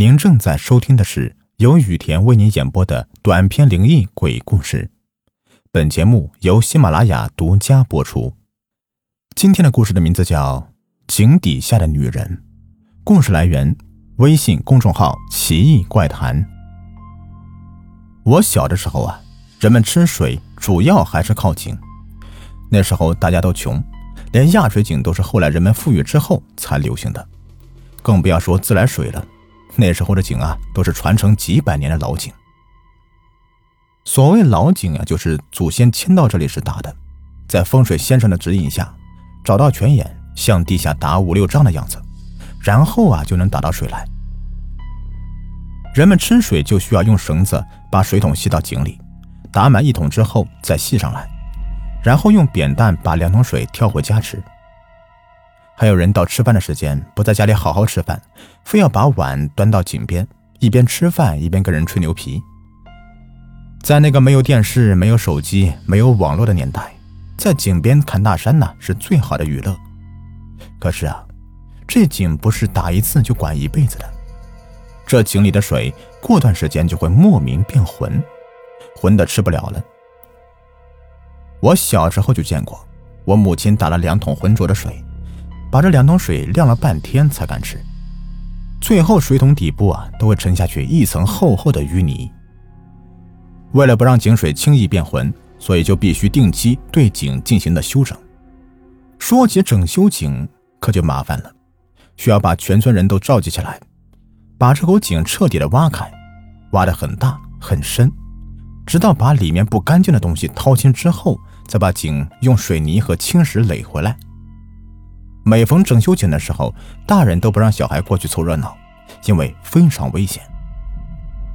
您正在收听的是由雨田为您演播的短篇灵异鬼故事。本节目由喜马拉雅独家播出。今天的故事的名字叫《井底下的女人》，故事来源微信公众号“奇异怪谈”。我小的时候啊，人们吃水主要还是靠井。那时候大家都穷，连压水井都是后来人们富裕之后才流行的，更不要说自来水了。那时候的井啊，都是传承几百年的老井。所谓老井啊，就是祖先迁到这里时打的，在风水先生的指引下，找到泉眼，向地下打五六丈的样子，然后啊，就能打到水来。人们吃水就需要用绳子把水桶系到井里，打满一桶之后再系上来，然后用扁担把两桶水挑回家吃。还有人到吃饭的时间不在家里好好吃饭，非要把碗端到井边，一边吃饭一边跟人吹牛皮。在那个没有电视、没有手机、没有网络的年代，在井边看大山呢是最好的娱乐。可是啊，这井不是打一次就管一辈子的，这井里的水过段时间就会莫名变浑，浑的吃不了了。我小时候就见过，我母亲打了两桶浑浊的水。把这两桶水晾了半天才敢吃，最后水桶底部啊都会沉下去一层厚厚的淤泥。为了不让井水轻易变浑，所以就必须定期对井进行的修整。说起整修井，可就麻烦了，需要把全村人都召集起来，把这口井彻底的挖开，挖得很大很深，直到把里面不干净的东西掏清之后，再把井用水泥和青石垒回来。每逢整修井的时候，大人都不让小孩过去凑热闹，因为非常危险。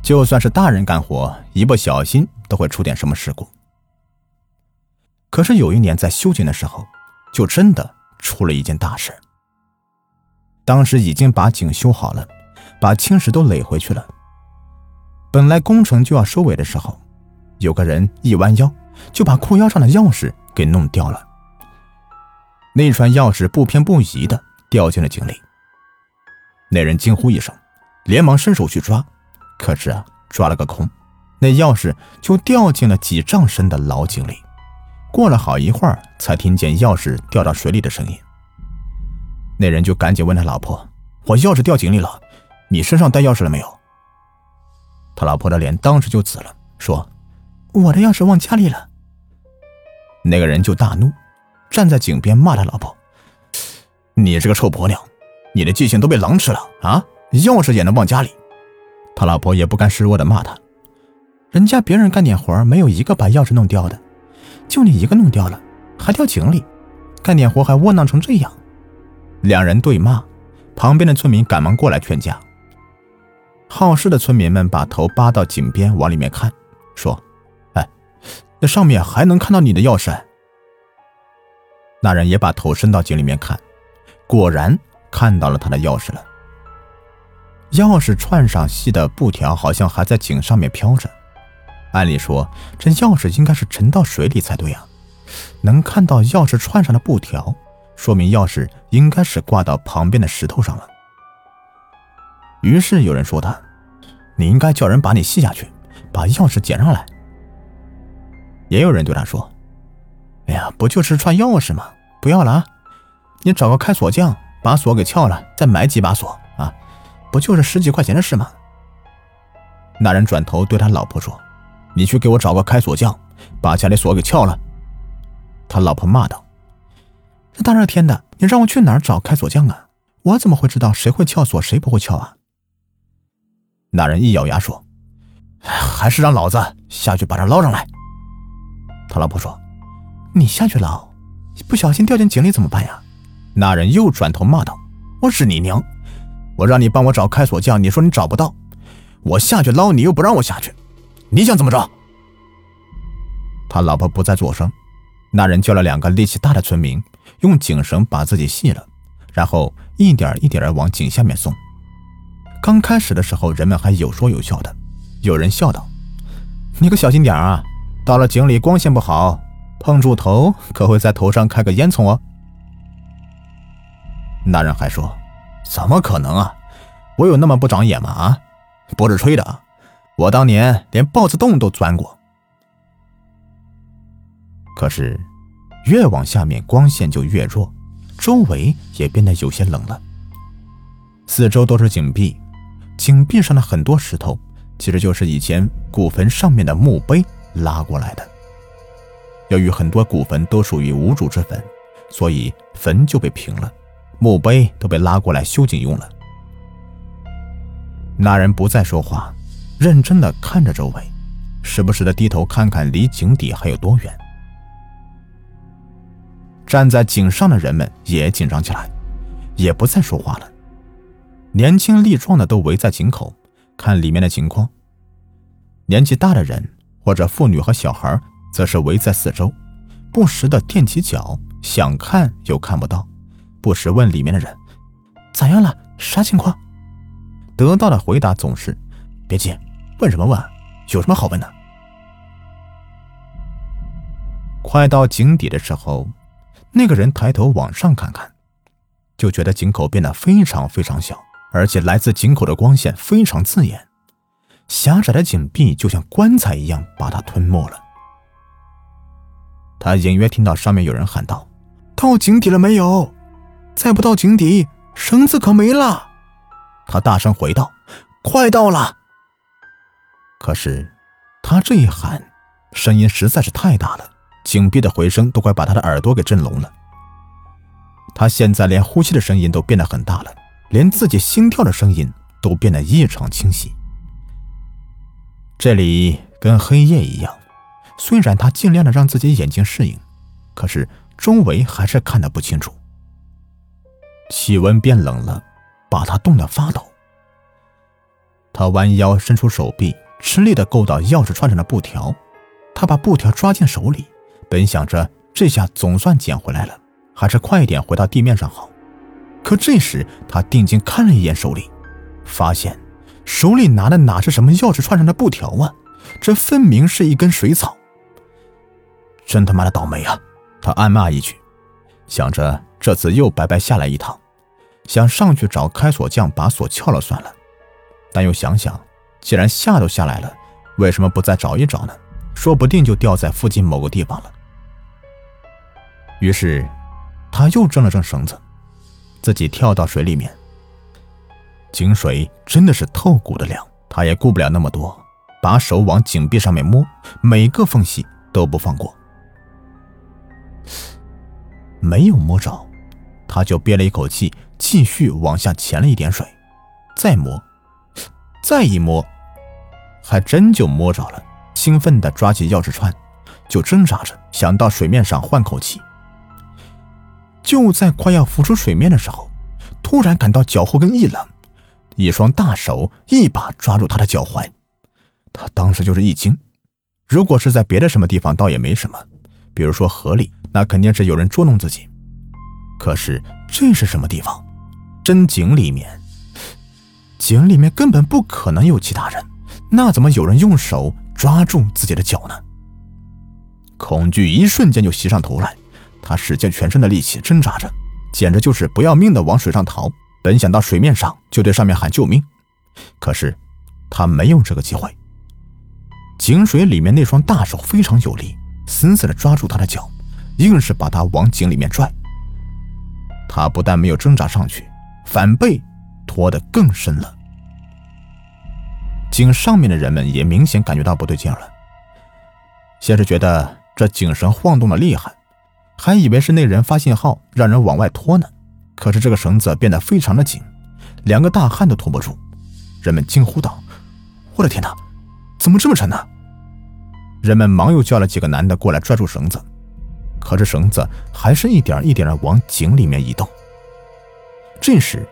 就算是大人干活，一不小心都会出点什么事故。可是有一年在修井的时候，就真的出了一件大事。当时已经把井修好了，把青石都垒回去了。本来工程就要收尾的时候，有个人一弯腰，就把裤腰上的钥匙给弄掉了。那串钥匙不偏不倚的掉进了井里。那人惊呼一声，连忙伸手去抓，可是啊，抓了个空，那钥匙就掉进了几丈深的老井里。过了好一会儿，才听见钥匙掉到水里的声音。那人就赶紧问他老婆：“我钥匙掉井里了，你身上带钥匙了没有？”他老婆的脸当时就紫了，说：“我的钥匙忘家里了。”那个人就大怒。站在井边骂他老婆：“你这个臭婆娘，你的记性都被狼吃了啊！钥匙也能忘家里。”他老婆也不甘示弱的骂他：“人家别人干点活没有一个把钥匙弄掉的，就你一个弄掉了，还掉井里，干点活还窝囊成这样。”两人对骂，旁边的村民赶忙过来劝架。好事的村民们把头扒到井边往里面看，说：“哎，那上面还能看到你的钥匙。”那人也把头伸到井里面看，果然看到了他的钥匙了。钥匙串上细的布条好像还在井上面飘着。按理说，这钥匙应该是沉到水里才对啊。能看到钥匙串上的布条，说明钥匙应该是挂到旁边的石头上了。于是有人说他：“你应该叫人把你系下去，把钥匙捡上来。”也有人对他说：“哎呀，不就是串钥匙吗？”不要了啊！你找个开锁匠把锁给撬了，再买几把锁啊！不就是十几块钱的事吗？那人转头对他老婆说：“你去给我找个开锁匠，把家里锁给撬了。”他老婆骂道：“这大热天的，你让我去哪儿找开锁匠啊？我怎么会知道谁会撬锁，谁不会撬啊？”那人一咬牙说：“还是让老子下去把这捞上来。”他老婆说：“你下去捞。”不小心掉进井里怎么办呀？那人又转头骂道：“我是你娘！我让你帮我找开锁匠，你说你找不到，我下去捞你又不让我下去，你想怎么着？”他老婆不再作声。那人叫了两个力气大的村民，用井绳把自己系了，然后一点一点的往井下面送。刚开始的时候，人们还有说有笑的，有人笑道：“你可小心点啊，到了井里光线不好。”碰住头可会在头上开个烟囱哦。那人还说：“怎么可能啊？我有那么不长眼吗？啊，不是吹的，我当年连豹子洞都钻过。可是，越往下面光线就越弱，周围也变得有些冷了。四周都是井壁，井壁上的很多石头，其实就是以前古坟上面的墓碑拉过来的。由于很多古坟都属于无主之坟，所以坟就被平了，墓碑都被拉过来修井用了。那人不再说话，认真的看着周围，时不时的低头看看离井底还有多远。站在井上的人们也紧张起来，也不再说话了。年轻力壮的都围在井口看里面的情况，年纪大的人或者妇女和小孩则是围在四周，不时的踮起脚想看又看不到，不时问里面的人：“咋样了？啥情况？”得到的回答总是：“别急，问什么问？有什么好问的？”快到井底的时候。那个人抬头往上看看，就觉得井口变得非常非常小，而且来自井口的光线非常刺眼，狭窄的井壁就像棺材一样把他吞没了。他隐约听到上面有人喊道：“到井底了没有？再不到井底，绳子可没了。”他大声回道：“快到了。”可是他这一喊，声音实在是太大了。井壁的回声都快把他的耳朵给震聋了。他现在连呼吸的声音都变得很大了，连自己心跳的声音都变得异常清晰。这里跟黑夜一样，虽然他尽量的让自己眼睛适应，可是周围还是看得不清楚。气温变冷了，把他冻得发抖。他弯腰伸出手臂，吃力的够到钥匙串上的布条，他把布条抓进手里。本想着这下总算捡回来了，还是快一点回到地面上好。可这时他定睛看了一眼手里，发现手里拿的哪是什么钥匙串上的布条啊？这分明是一根水草。真他妈的倒霉啊！他暗骂一句，想着这次又白白下来一趟，想上去找开锁匠把锁撬了算了。但又想想，既然下都下来了，为什么不再找一找呢？说不定就掉在附近某个地方了。于是，他又挣了挣绳子，自己跳到水里面。井水真的是透骨的凉，他也顾不了那么多，把手往井壁上面摸，每个缝隙都不放过。没有摸着，他就憋了一口气，继续往下潜了一点水，再摸，再一摸，还真就摸着了。兴奋地抓起钥匙串，就挣扎着想到水面上换口气。就在快要浮出水面的时候，突然感到脚后跟一冷，一双大手一把抓住他的脚踝。他当时就是一惊。如果是在别的什么地方，倒也没什么，比如说河里，那肯定是有人捉弄自己。可是这是什么地方？真井里面，井里面根本不可能有其他人，那怎么有人用手抓住自己的脚呢？恐惧一瞬间就袭上头来。他使尽全身的力气挣扎着，简直就是不要命的往水上逃。本想到水面上就对上面喊救命，可是他没有这个机会。井水里面那双大手非常有力，死死的抓住他的脚，硬是把他往井里面拽。他不但没有挣扎上去，反被拖得更深了。井上面的人们也明显感觉到不对劲了，先是觉得这井绳晃动的厉害。还以为是那人发信号让人往外拖呢，可是这个绳子变得非常的紧，两个大汉都拖不住。人们惊呼道：“我的天哪，怎么这么沉呢？”人们忙又叫了几个男的过来拽住绳子，可是绳子还是一点一点的往井里面移动。这时，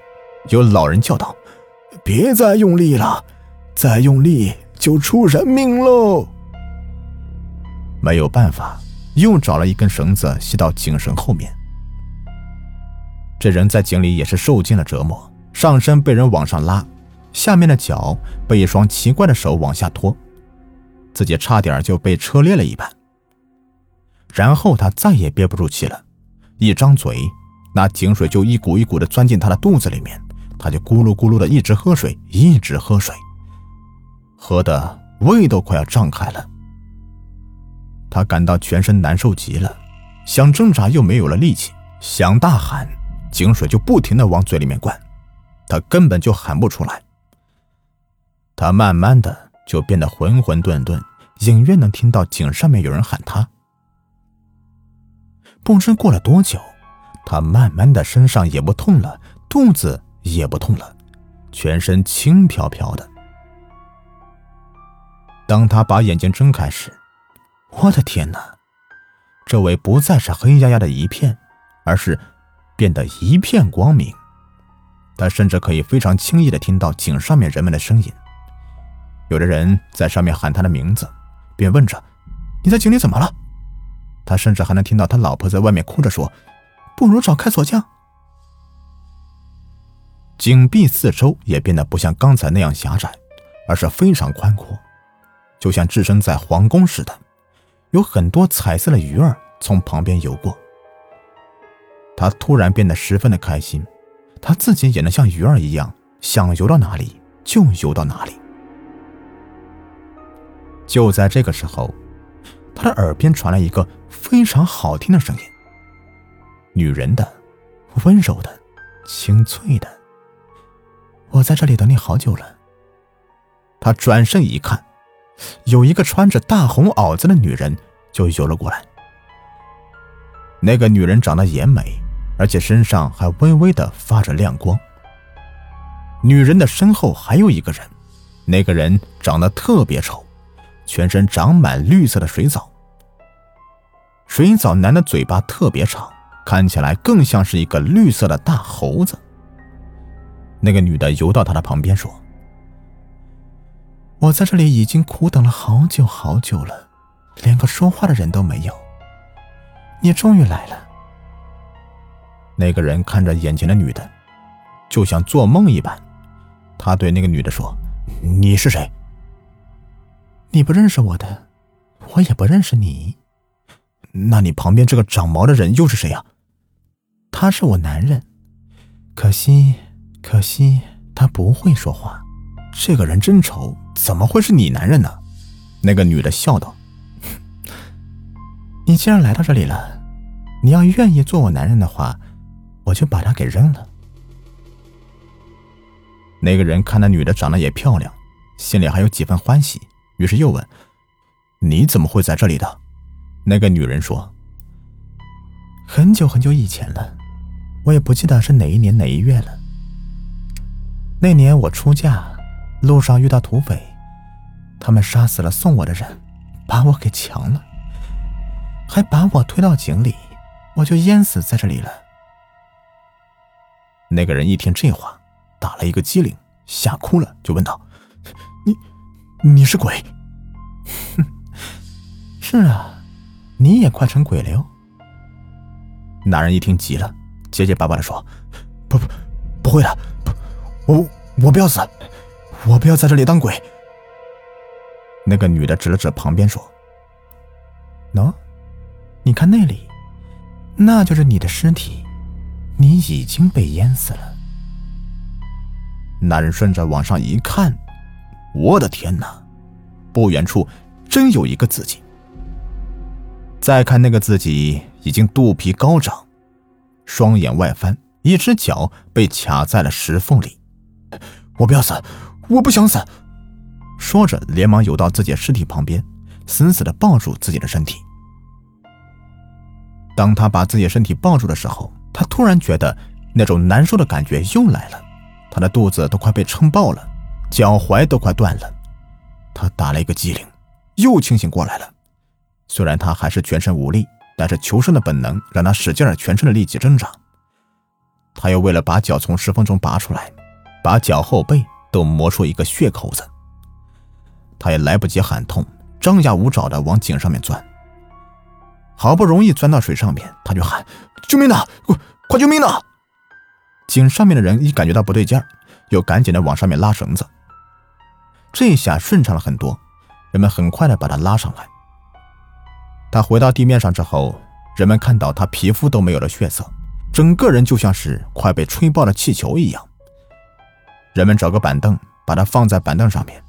有老人叫道：“别再用力了，再用力就出人命喽！”没有办法。又找了一根绳子系到井绳后面。这人在井里也是受尽了折磨，上身被人往上拉，下面的脚被一双奇怪的手往下拖，自己差点就被车裂了一半。然后他再也憋不住气了，一张嘴，那井水就一股一股的钻进他的肚子里面，他就咕噜咕噜的一直喝水，一直喝水，喝的胃都快要胀开了。他感到全身难受极了，想挣扎又没有了力气，想大喊，井水就不停的往嘴里面灌，他根本就喊不出来。他慢慢的就变得浑浑沌沌，隐约能听到井上面有人喊他。不知过了多久，他慢慢的身上也不痛了，肚子也不痛了，全身轻飘飘的。当他把眼睛睁开时，我的天哪！周围不再是黑压压的一片，而是变得一片光明。他甚至可以非常轻易的听到井上面人们的声音。有的人在上面喊他的名字，便问着：“你在井里怎么了？”他甚至还能听到他老婆在外面哭着说：“不如找开锁匠。”井壁四周也变得不像刚才那样狭窄，而是非常宽阔，就像置身在皇宫似的。有很多彩色的鱼儿从旁边游过。他突然变得十分的开心，他自己也能像鱼儿一样，想游到哪里就游到哪里。就在这个时候，他的耳边传来一个非常好听的声音，女人的，温柔的，清脆的。我在这里等你好久了。他转身一看，有一个穿着大红袄子的女人就游了过来。那个女人长得也美，而且身上还微微的发着亮光。女人的身后还有一个人，那个人长得特别丑。全身长满绿色的水藻，水藻男的嘴巴特别长，看起来更像是一个绿色的大猴子。那个女的游到他的旁边说：“我在这里已经苦等了好久好久了，连个说话的人都没有，你终于来了。”那个人看着眼前的女的，就像做梦一般。他对那个女的说：“你是谁？”你不认识我的，我也不认识你。那你旁边这个长毛的人又是谁呀？他是我男人，可惜，可惜他不会说话。这个人真丑，怎么会是你男人呢？那个女的笑道：“ 你既然来到这里了，你要愿意做我男人的话，我就把他给扔了。”那个人看那女的长得也漂亮，心里还有几分欢喜。于是又问：“你怎么会在这里的？”那个女人说：“很久很久以前了，我也不记得是哪一年哪一月了。那年我出嫁，路上遇到土匪，他们杀死了送我的人，把我给强了，还把我推到井里，我就淹死在这里了。”那个人一听这话，打了一个激灵，吓哭了，就问道：“你？”你是鬼？哼，是啊，你也快成鬼了哟。男人一听急了，结结巴巴的说：“不不，不会的，不，我我不要死，我不要在这里当鬼。”那个女的指了指旁边说：“喏，你看那里，那就是你的尸体，你已经被淹死了。”男人顺着往上一看。我的天哪！不远处真有一个自己。再看那个自己，已经肚皮高涨，双眼外翻，一只脚被卡在了石缝里。我不要死，我不想死！说着，连忙游到自己的尸体旁边，死死的抱住自己的身体。当他把自己身体抱住的时候，他突然觉得那种难受的感觉又来了，他的肚子都快被撑爆了。脚踝都快断了，他打了一个激灵，又清醒过来了。虽然他还是全身无力，但是求生的本能让他使劲儿全身的力气挣扎。他又为了把脚从石缝中拔出来，把脚后背都磨出一个血口子。他也来不及喊痛，张牙舞爪的往井上面钻。好不容易钻到水上面，他就喊：“救命呐！快快救命呐！”井上面的人一感觉到不对劲儿，又赶紧的往上面拉绳子。这下顺畅了很多，人们很快的把他拉上来。他回到地面上之后，人们看到他皮肤都没有了血色，整个人就像是快被吹爆的气球一样，人们找个板凳，把他放在板凳上面，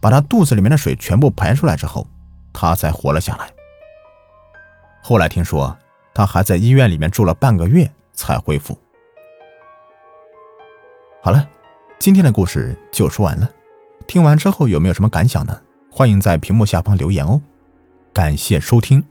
把他肚子里面的水全部排出来之后，他才活了下来。后来听说他还在医院里面住了半个月才恢复。好了，今天的故事就说完了。听完之后有没有什么感想呢？欢迎在屏幕下方留言哦。感谢收听。